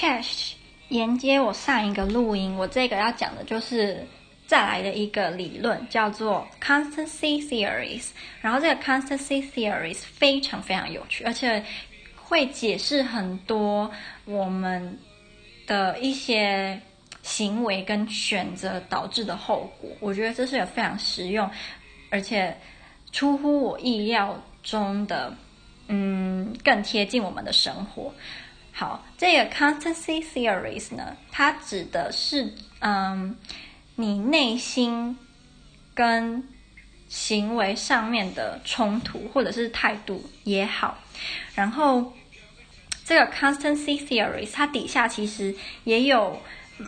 Chat 连接我上一个录音，我这个要讲的就是再来的一个理论，叫做 constancy theories。然后这个 constancy theories 非常非常有趣，而且会解释很多我们的一些行为跟选择导致的后果。我觉得这是有非常实用，而且出乎我意料中的，嗯，更贴近我们的生活。好，这个 constancy theories 呢，它指的是，嗯，你内心跟行为上面的冲突，或者是态度也好。然后，这个 constancy theories 它底下其实也有，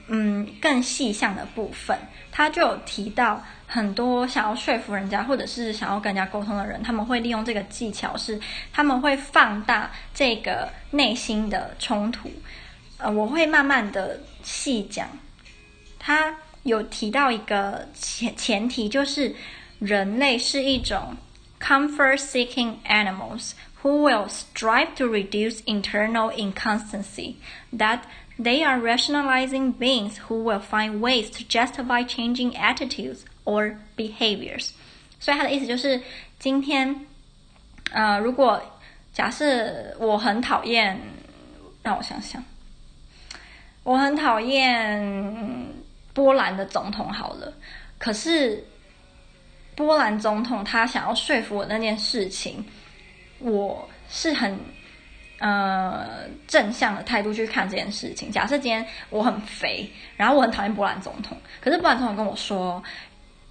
嗯，更细项的部分，它就有提到。很多想要说服人家，或者是想要跟人家沟通的人，他们会利用这个技巧，是他们会放大这个内心的冲突。呃，我会慢慢的细讲。他有提到一个前前提，就是人类是一种 comfort-seeking animals who will strive to reduce internal inconstancy. That they are rationalizing beings who will find ways to justify changing attitudes. Or behaviors，所以他的意思就是，今天，呃，如果假设我很讨厌，让我想想，我很讨厌波兰的总统好了，可是波兰总统他想要说服我那件事情，我是很呃正向的态度去看这件事情。假设今天我很肥，然后我很讨厌波兰总统，可是波兰总统跟我说。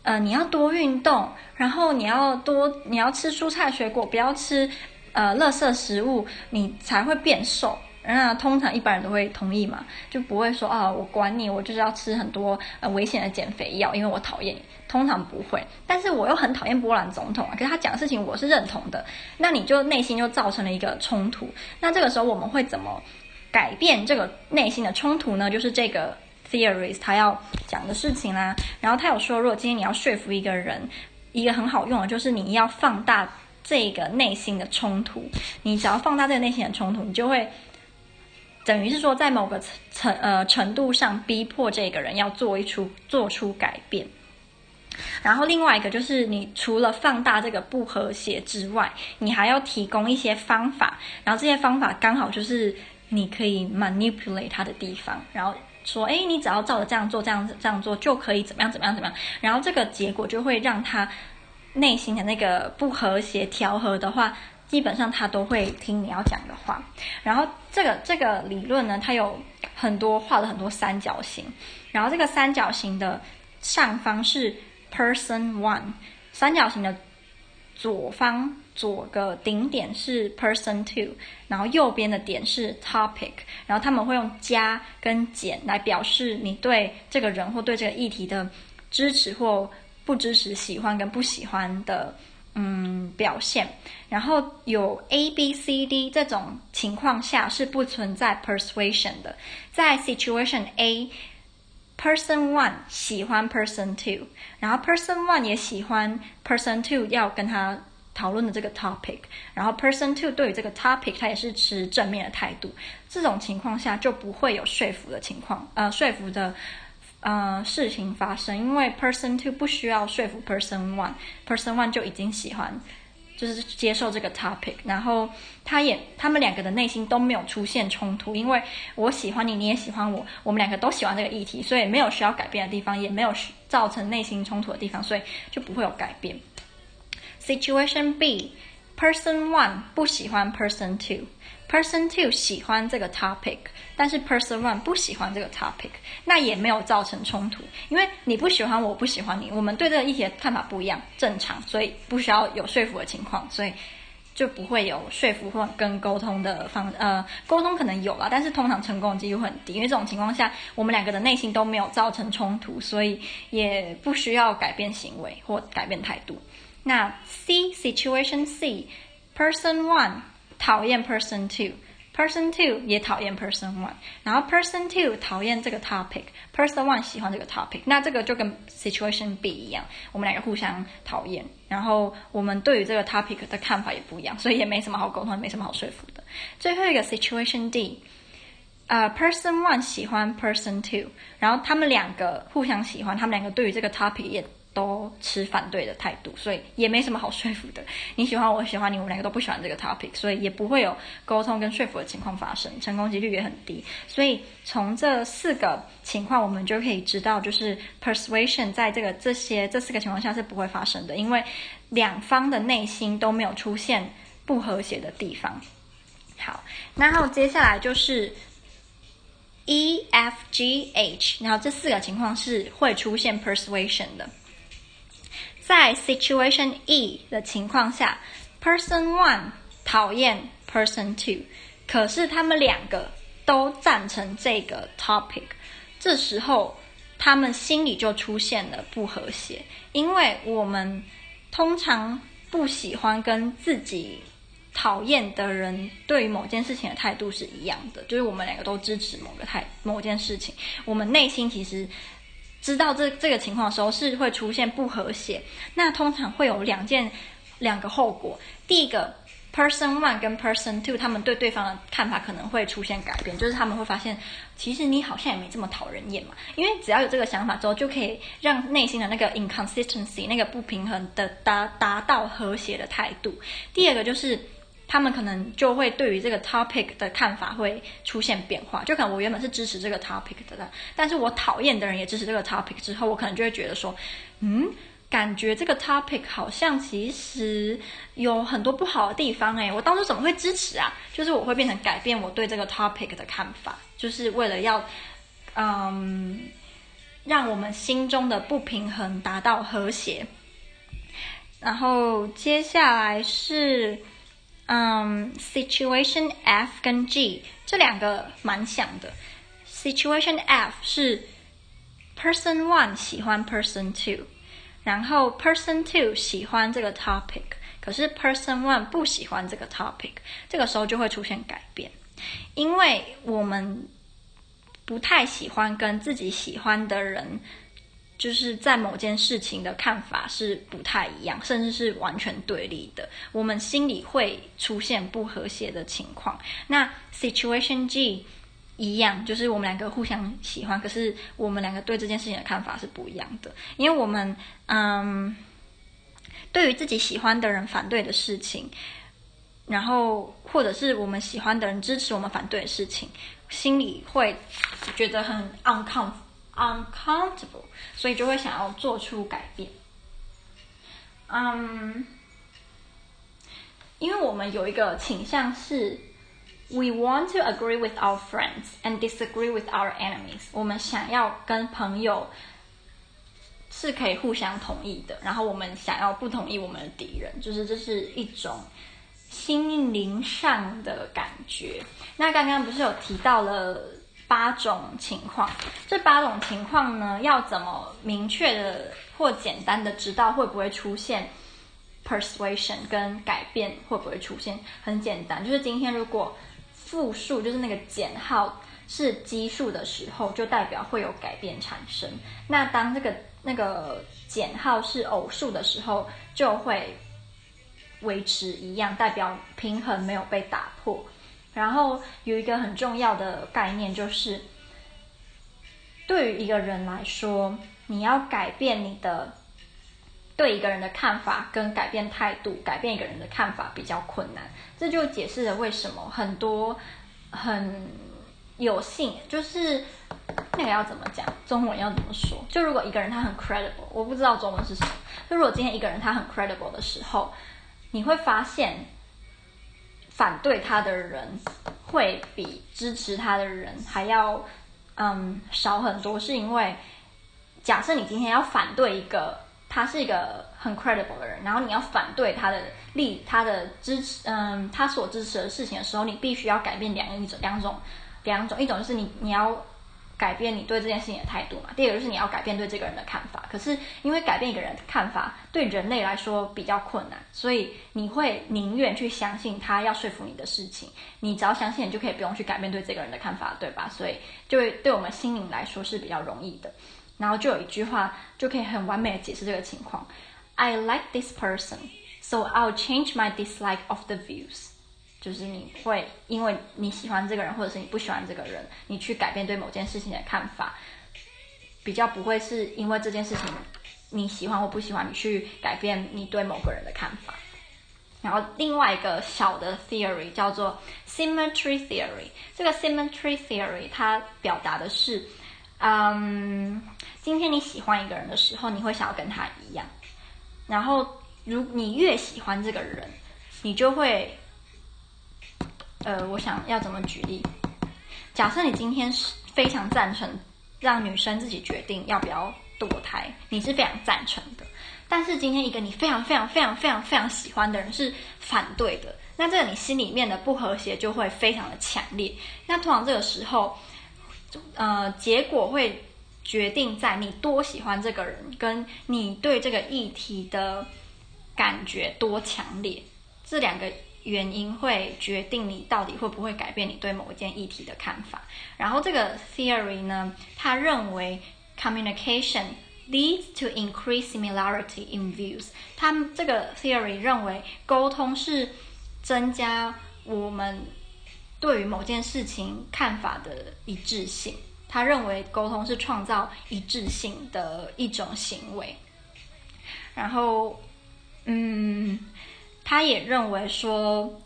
呃，你要多运动，然后你要多，你要吃蔬菜水果，不要吃呃垃圾食物，你才会变瘦。那通常一般人都会同意嘛，就不会说啊，我管你，我就是要吃很多呃危险的减肥药，因为我讨厌你。通常不会，但是我又很讨厌波兰总统啊，可是他讲的事情我是认同的，那你就内心就造成了一个冲突。那这个时候我们会怎么改变这个内心的冲突呢？就是这个。Theories，他要讲的事情啦，然后他有说，如果今天你要说服一个人，一个很好用的就是你要放大这个内心的冲突。你只要放大这个内心的冲突，你就会等于是说，在某个程呃程度上逼迫这个人要做一出做出改变。然后另外一个就是，你除了放大这个不和谐之外，你还要提供一些方法，然后这些方法刚好就是你可以 manipulate 他的地方，然后。说，哎，你只要照着这样做，这样子这样做，就可以怎么样怎么样怎么样。然后这个结果就会让他内心的那个不和谐调和的话，基本上他都会听你要讲的话。然后这个这个理论呢，它有很多画了很多三角形，然后这个三角形的上方是 person one，三角形的。左方左个顶点是 person two，然后右边的点是 topic，然后他们会用加跟减来表示你对这个人或对这个议题的支持或不支持、喜欢跟不喜欢的嗯表现。然后有 A、B、C、D 这种情况下是不存在 persuasion 的，在 situation A。Person one 喜欢 Person two，然后 Person one 也喜欢 Person two 要跟他讨论的这个 topic，然后 Person two 对于这个 topic 他也是持正面的态度。这种情况下就不会有说服的情况，呃，说服的呃事情发生，因为 Person two 不需要说服 Person one，Person one 就已经喜欢。就是接受这个 topic，然后他也他们两个的内心都没有出现冲突，因为我喜欢你，你也喜欢我，我们两个都喜欢这个议题，所以没有需要改变的地方，也没有造成内心冲突的地方，所以就不会有改变。Situation B，Person One 不喜欢 Person Two。Person two 喜欢这个 topic，但是 Person one 不喜欢这个 topic，那也没有造成冲突，因为你不喜欢我，不喜欢你，我们对这个议题的看法不一样，正常，所以不需要有说服的情况，所以就不会有说服或跟沟通的方，呃，沟通可能有啦，但是通常成功的几率很低，因为这种情况下，我们两个的内心都没有造成冲突，所以也不需要改变行为或改变态度。那 C situation C，Person one。讨厌 person two，person two 也讨厌 person one，然后 person two 讨厌这个 topic，person one 喜欢这个 topic，那这个就跟 situation B 一样，我们两个互相讨厌，然后我们对于这个 topic 的看法也不一样，所以也没什么好沟通，也没什么好说服的。最后一个 situation D，呃，person one 喜欢 person two，然后他们两个互相喜欢，他们两个对于这个 topic 也都持反对的态度，所以也没什么好说服的。你喜欢我喜欢你，我们两个都不喜欢这个 topic，所以也不会有沟通跟说服的情况发生，成功几率也很低。所以从这四个情况，我们就可以知道，就是 persuasion 在这个这些这四个情况下是不会发生的，因为两方的内心都没有出现不和谐的地方。好，然后接下来就是 E F G H，然后这四个情况是会出现 persuasion 的。在 situation E 的情况下，person one 讨厌 person two，可是他们两个都赞成这个 topic，这时候他们心里就出现了不和谐，因为我们通常不喜欢跟自己讨厌的人对于某件事情的态度是一样的，就是我们两个都支持某个态某件事情，我们内心其实。知道这这个情况的时候是会出现不和谐，那通常会有两件两个后果。第一个，person one 跟 person two 他们对对方的看法可能会出现改变，就是他们会发现，其实你好像也没这么讨人厌嘛。因为只要有这个想法之后，就可以让内心的那个 inconsistency 那个不平衡的达达到和谐的态度。第二个就是。他们可能就会对于这个 topic 的看法会出现变化，就可能我原本是支持这个 topic 的，但是我讨厌的人也支持这个 topic 之后，我可能就会觉得说，嗯，感觉这个 topic 好像其实有很多不好的地方诶，我当初怎么会支持啊？就是我会变成改变我对这个 topic 的看法，就是为了要，嗯，让我们心中的不平衡达到和谐。然后接下来是。嗯、，Situation F 跟 G 这两个蛮像的。situation F 是 person one 喜欢 person two，然后 person two 喜欢这个 topic，可是 person one 不喜欢这个 topic，这个时候就会出现改变，因为我们不太喜欢跟自己喜欢的人。就是在某件事情的看法是不太一样，甚至是完全对立的，我们心里会出现不和谐的情况。那 situation G 一样，就是我们两个互相喜欢，可是我们两个对这件事情的看法是不一样的，因为我们嗯，对于自己喜欢的人反对的事情，然后或者是我们喜欢的人支持我们反对的事情，心里会觉得很 uncomfortable。uncomfortable，所以就会想要做出改变。嗯，因为我们有一个倾向是，we want to agree with our friends and disagree with our enemies。我们想要跟朋友是可以互相同意的，然后我们想要不同意我们的敌人，就是这是一种心灵上的感觉。那刚刚不是有提到了？八种情况，这八种情况呢，要怎么明确的或简单的知道会不会出现 persuasion 跟改变会不会出现？很简单，就是今天如果复数就是那个减号是奇数的时候，就代表会有改变产生。那当这个那个减号是偶数的时候，就会维持一样，代表平衡没有被打破。然后有一个很重要的概念，就是对于一个人来说，你要改变你的对一个人的看法，跟改变态度，改变一个人的看法比较困难。这就解释了为什么很多很有幸，就是那个要怎么讲，中文要怎么说？就如果一个人他很 credible，我不知道中文是什么。就如果今天一个人他很 credible 的时候，你会发现。反对他的人会比支持他的人还要嗯少很多，是因为假设你今天要反对一个他是一个很 credible 的人，然后你要反对他的利他的支持嗯他所支持的事情的时候，你必须要改变两一种两种两种，一种就是你你要。改变你对这件事情的态度嘛。第二个就是你要改变对这个人的看法。可是因为改变一个人的看法对人类来说比较困难，所以你会宁愿去相信他要说服你的事情。你只要相信，你就可以不用去改变对这个人的看法，对吧？所以就会对我们心灵来说是比较容易的。然后就有一句话就可以很完美的解释这个情况：I like this person, so I'll change my dislike of the views。就是你会因为你喜欢这个人，或者是你不喜欢这个人，你去改变对某件事情的看法，比较不会是因为这件事情你喜欢或不喜欢，你去改变你对某个人的看法。然后另外一个小的 theory 叫做 symmetry theory，这个 symmetry theory 它表达的是，嗯，今天你喜欢一个人的时候，你会想要跟他一样，然后如你越喜欢这个人，你就会。呃，我想要怎么举例？假设你今天是非常赞成让女生自己决定要不要堕胎，你是非常赞成的。但是今天一个你非常非常非常非常非常喜欢的人是反对的，那这个你心里面的不和谐就会非常的强烈。那通常这个时候，呃，结果会决定在你多喜欢这个人，跟你对这个议题的感觉多强烈，这两个。原因会决定你到底会不会改变你对某一件议题的看法。然后这个 theory 呢，他认为 communication leads to increase similarity in views。他们这个 theory 认为沟通是增加我们对于某件事情看法的一致性。他认为沟通是创造一致性的一种行为。然后，嗯。他也认为说，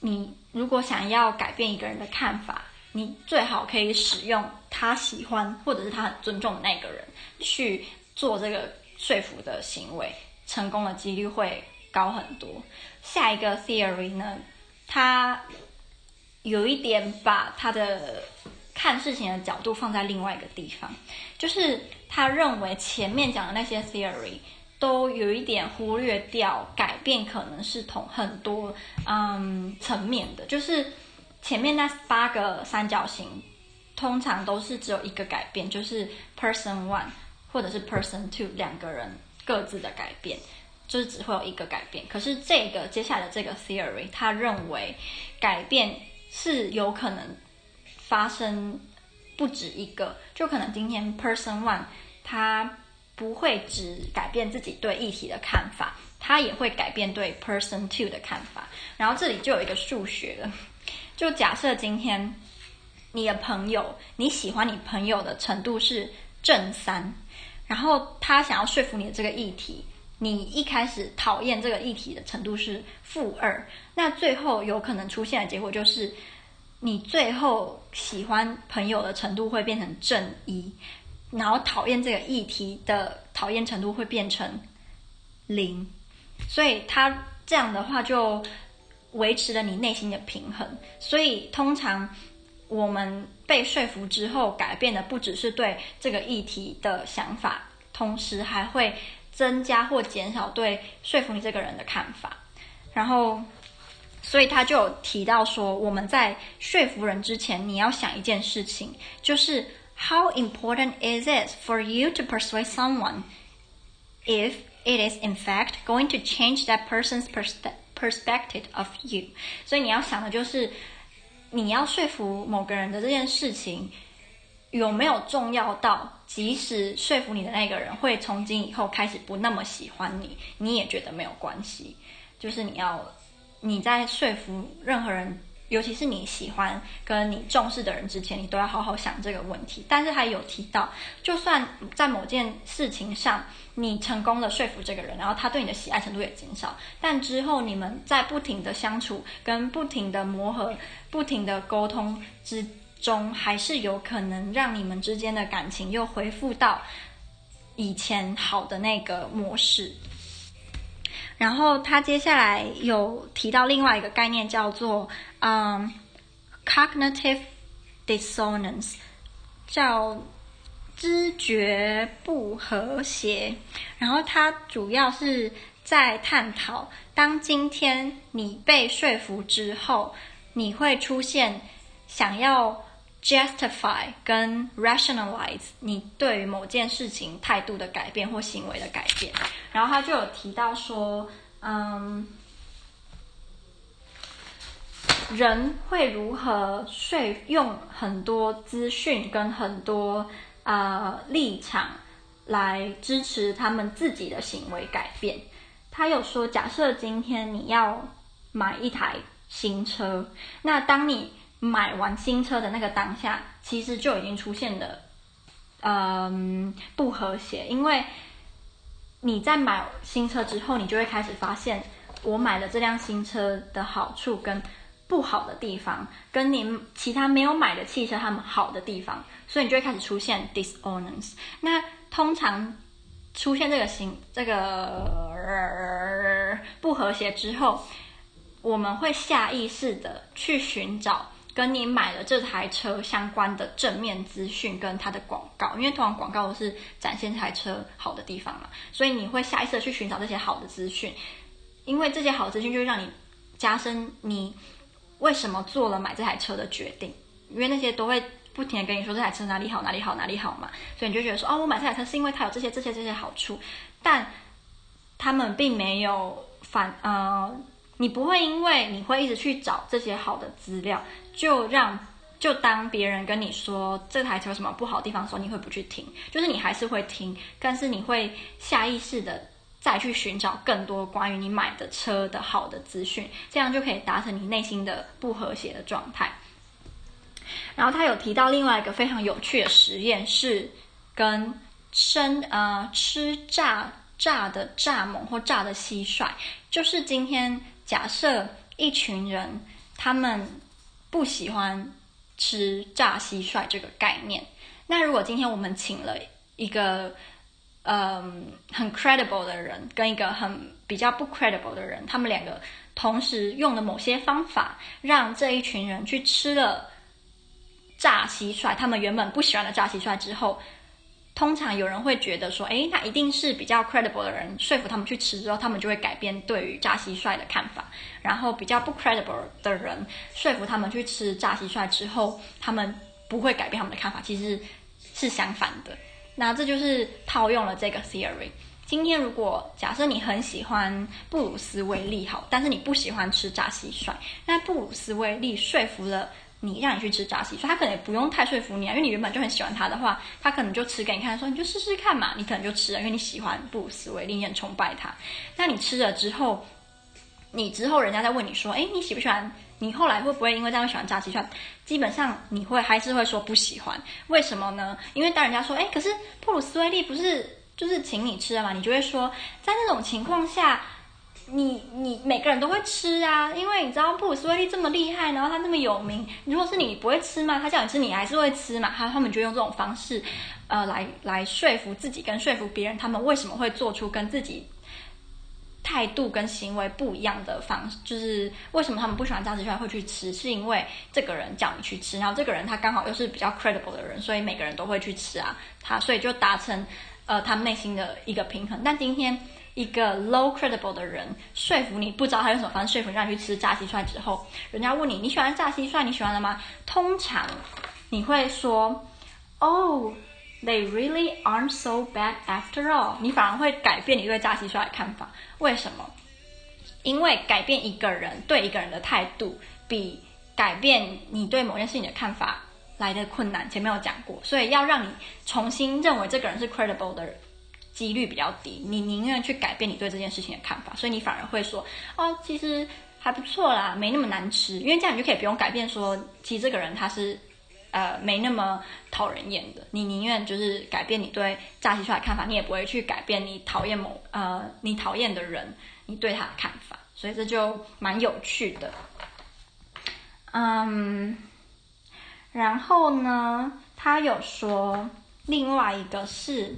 你如果想要改变一个人的看法，你最好可以使用他喜欢或者是他很尊重的那个人去做这个说服的行为，成功的几率会高很多。下一个 theory 呢，他有一点把他的看事情的角度放在另外一个地方，就是他认为前面讲的那些 theory。都有一点忽略掉，改变可能是同很多嗯层面的，就是前面那八个三角形，通常都是只有一个改变，就是 person one 或者是 person two 两个人各自的改变，就是只会有一个改变。可是这个接下来的这个 theory，他认为改变是有可能发生不止一个，就可能今天 person one 他。不会只改变自己对议题的看法，他也会改变对 person two 的看法。然后这里就有一个数学了，就假设今天你的朋友，你喜欢你朋友的程度是正三，然后他想要说服你的这个议题，你一开始讨厌这个议题的程度是负二，那最后有可能出现的结果就是，你最后喜欢朋友的程度会变成正一。然后讨厌这个议题的讨厌程度会变成零，所以他这样的话就维持了你内心的平衡。所以通常我们被说服之后，改变的不只是对这个议题的想法，同时还会增加或减少对说服你这个人的看法。然后，所以他就有提到说，我们在说服人之前，你要想一件事情，就是。How important is it for you to persuade someone if it is in fact going to change that person's perspective of you？所以你要想的就是，你要说服某个人的这件事情有没有重要到，即使说服你的那个人会从今以后开始不那么喜欢你，你也觉得没有关系。就是你要你在说服任何人。 尤其是你喜欢跟你重视的人之前，你都要好好想这个问题。但是还有提到，就算在某件事情上你成功的说服这个人，然后他对你的喜爱程度也减少，但之后你们在不停的相处、跟不停的磨合、不停的沟通之中，还是有可能让你们之间的感情又恢复到以前好的那个模式。然后他接下来有提到另外一个概念，叫做嗯，cognitive dissonance，叫知觉不和谐。然后他主要是在探讨，当今天你被说服之后，你会出现想要。Justify 跟 rationalize 你对于某件事情态度的改变或行为的改变，然后他就有提到说，嗯，人会如何说用很多资讯跟很多呃立场来支持他们自己的行为改变。他有说，假设今天你要买一台新车。那当你买完新车的那个当下，其实就已经出现了，嗯，不和谐。因为你在买新车之后，你就会开始发现，我买的这辆新车的好处跟不好的地方，跟你其他没有买的汽车他们好的地方，所以你就会开始出现 dissonance。那通常出现这个新这个、不和谐之后，我们会下意识的去寻找。跟你买了这台车相关的正面资讯跟它的广告，因为通常广告都是展现这台车好的地方嘛，所以你会下意识的去寻找这些好的资讯，因为这些好的资讯就会让你加深你为什么做了买这台车的决定，因为那些都会不停的跟你说这台车哪里好哪里好哪里好嘛，所以你就觉得说哦，我买这台车是因为它有这些这些这些好处，但他们并没有反呃。你不会因为你会一直去找这些好的资料，就让就当别人跟你说这台车有什么不好的地方的时候，你会不去听，就是你还是会听，但是你会下意识的再去寻找更多关于你买的车的好的资讯，这样就可以达成你内心的不和谐的状态。然后他有提到另外一个非常有趣的实验，是跟生呃吃炸炸的蚱蜢或炸的蟋蟀，就是今天。假设一群人他们不喜欢吃炸蟋蟀这个概念，那如果今天我们请了一个嗯很 credible 的人跟一个很比较不 credible 的人，他们两个同时用了某些方法，让这一群人去吃了炸蟋蟀，他们原本不喜欢的炸蟋蟀之后。通常有人会觉得说，诶，那一定是比较 credible 的人说服他们去吃之后，他们就会改变对于炸蟋蟀的看法。然后比较不 credible 的人说服他们去吃炸蟋蟀之后，他们不会改变他们的看法，其实是相反的。那这就是套用了这个 theory。今天如果假设你很喜欢布鲁斯威利好，但是你不喜欢吃炸蟋蟀，那布鲁斯威利说服了。你让你去吃炸蟋蟀，他可能也不用太说服你啊，因为你原本就很喜欢他的话，他可能就吃给你看，说你就试试看嘛，你可能就吃了，因为你喜欢布鲁斯威利，你很崇拜他。那你吃了之后，你之后人家再问你说，哎，你喜不喜欢？你后来会不会因为这样喜欢炸蟋蟀？基本上你会还是会说不喜欢，为什么呢？因为当人家说，哎，可是布鲁斯威利不是就是请你吃了嘛，你就会说，在那种情况下。你你每个人都会吃啊，因为你知道布鲁斯威利这么厉害，然后他那么有名。如果是你，不会吃吗？他叫你吃，你还是会吃嘛？他他们就用这种方式，呃，来来说服自己跟说服别人，他们为什么会做出跟自己态度跟行为不一样的方式，就是为什么他们不喜欢炸蟋蟀会去吃，是因为这个人叫你去吃，然后这个人他刚好又是比较 credible 的人，所以每个人都会去吃啊，他所以就达成呃他们内心的一个平衡。但今天。一个 low credible 的人说服你，不知道他用什么方式说服让你去吃炸蟋蟀之后，人家问你你喜欢炸蟋蟀，你喜欢了吗？通常你会说，Oh, they really aren't so bad after all。你反而会改变你对炸蟋蟀的看法。为什么？因为改变一个人对一个人的态度，比改变你对某件事情的看法来的困难。前面有讲过，所以要让你重新认为这个人是 credible 的人。几率比较低，你宁愿去改变你对这件事情的看法，所以你反而会说，哦，其实还不错啦，没那么难吃，因为这样你就可以不用改变说，其实这个人他是，呃，没那么讨人厌的。你宁愿就是改变你对炸蟋蟀的看法，你也不会去改变你讨厌某呃你讨厌的人你对他的看法，所以这就蛮有趣的。嗯，然后呢，他有说另外一个是。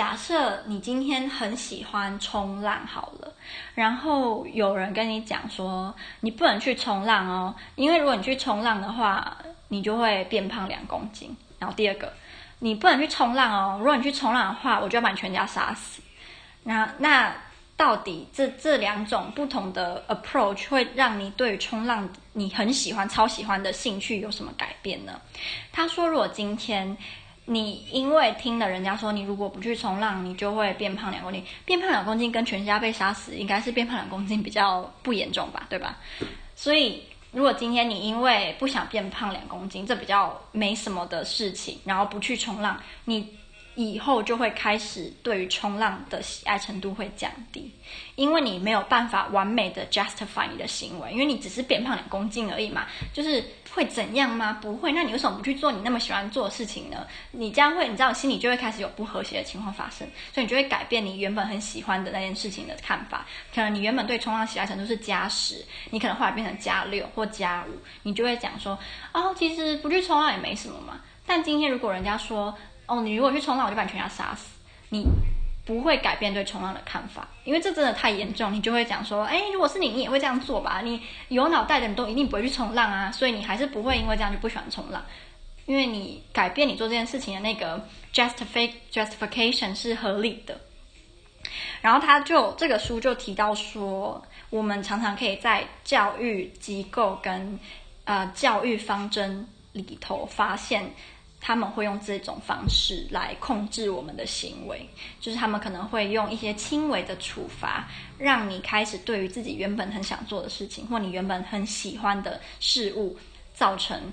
假设你今天很喜欢冲浪好了，然后有人跟你讲说你不能去冲浪哦，因为如果你去冲浪的话，你就会变胖两公斤。然后第二个，你不能去冲浪哦，如果你去冲浪的话，我就要把你全家杀死。那那到底这这两种不同的 approach 会让你对冲浪你很喜欢、超喜欢的兴趣有什么改变呢？他说，如果今天。你因为听了人家说，你如果不去冲浪，你就会变胖两公斤。变胖两公斤跟全家被杀死，应该是变胖两公斤比较不严重吧，对吧？所以，如果今天你因为不想变胖两公斤，这比较没什么的事情，然后不去冲浪，你以后就会开始对于冲浪的喜爱程度会降低，因为你没有办法完美的 justify 你的行为，因为你只是变胖两公斤而已嘛，就是会怎样吗？不会，那你为什么不去做你那么喜欢做的事情呢？你这样会，你知道，心里就会开始有不和谐的情况发生，所以你就会改变你原本很喜欢的那件事情的看法。可能你原本对冲浪喜爱程度是加十，你可能后来变成加六或加五，你就会讲说，哦，其实不去冲浪也没什么嘛。但今天如果人家说，哦，你如果去冲浪，我就把你全家杀死。你不会改变对冲浪的看法，因为这真的太严重。你就会讲说，哎，如果是你，你也会这样做吧？你有脑袋的人都一定不会去冲浪啊，所以你还是不会因为这样就不喜欢冲浪，因为你改变你做这件事情的那个 justify justification 是合理的。然后他就这个书就提到说，我们常常可以在教育机构跟呃教育方针里头发现。他们会用这种方式来控制我们的行为，就是他们可能会用一些轻微的处罚，让你开始对于自己原本很想做的事情，或你原本很喜欢的事物造成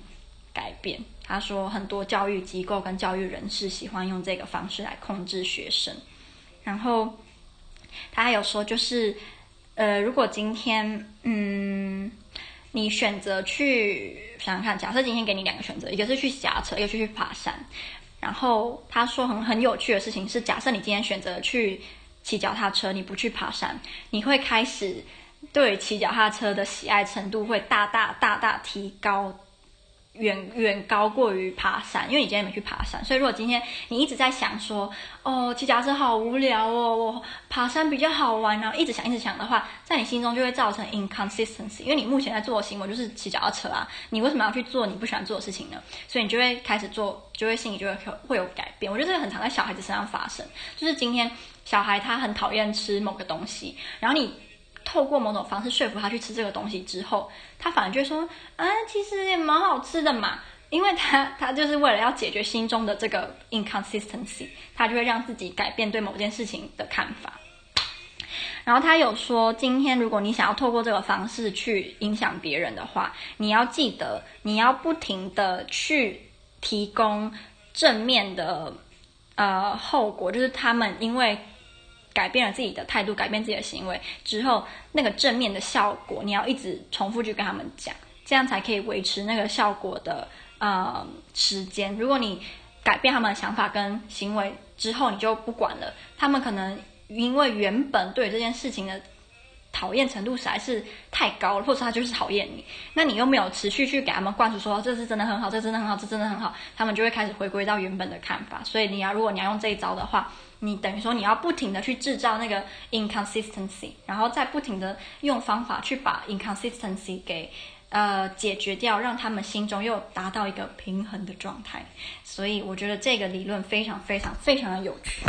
改变。他说，很多教育机构跟教育人士喜欢用这个方式来控制学生。然后他还有说，就是呃，如果今天嗯。你选择去想想看，假设今天给你两个选择，一个是去骑车，一个是去爬山。然后他说很很有趣的事情是，假设你今天选择去骑脚踏车，你不去爬山，你会开始对骑脚踏车的喜爱程度会大大大大提高。远远高过于爬山，因为你今天没去爬山，所以如果今天你一直在想说，哦，骑脚踏车好无聊哦，我爬山比较好玩，然后一直想一直想的话，在你心中就会造成 inconsistency，因为你目前在做的行为就是骑脚踏车啊，你为什么要去做你不喜欢做的事情呢？所以你就会开始做，就会心里就会会有改变。我觉得这个很常在小孩子身上发生，就是今天小孩他很讨厌吃某个东西，然后你。透过某种方式说服他去吃这个东西之后，他反而就会说：“啊，其实也蛮好吃的嘛。”因为他 他就是为了要解决心中的这个 inconsistency，他就会让自己改变对某件事情的看法。然后他有说，今天如果你想要透过这个方式去影响别人的话，你要记得你要不停的去提供正面的呃后果，就是他们因为。改变了自己的态度，改变自己的行为之后，那个正面的效果，你要一直重复去跟他们讲，这样才可以维持那个效果的呃时间。如果你改变他们的想法跟行为之后，你就不管了，他们可能因为原本对这件事情的讨厌程度实在是太高了，或者他就是讨厌你，那你又没有持续去给他们灌输说这是真的很好，这真的很好，这真的很好，他们就会开始回归到原本的看法。所以你要，如果你要用这一招的话。你等于说你要不停的去制造那个 inconsistency，然后再不停的用方法去把 inconsistency 给呃解决掉，让他们心中又达到一个平衡的状态。所以我觉得这个理论非常非常非常的有趣。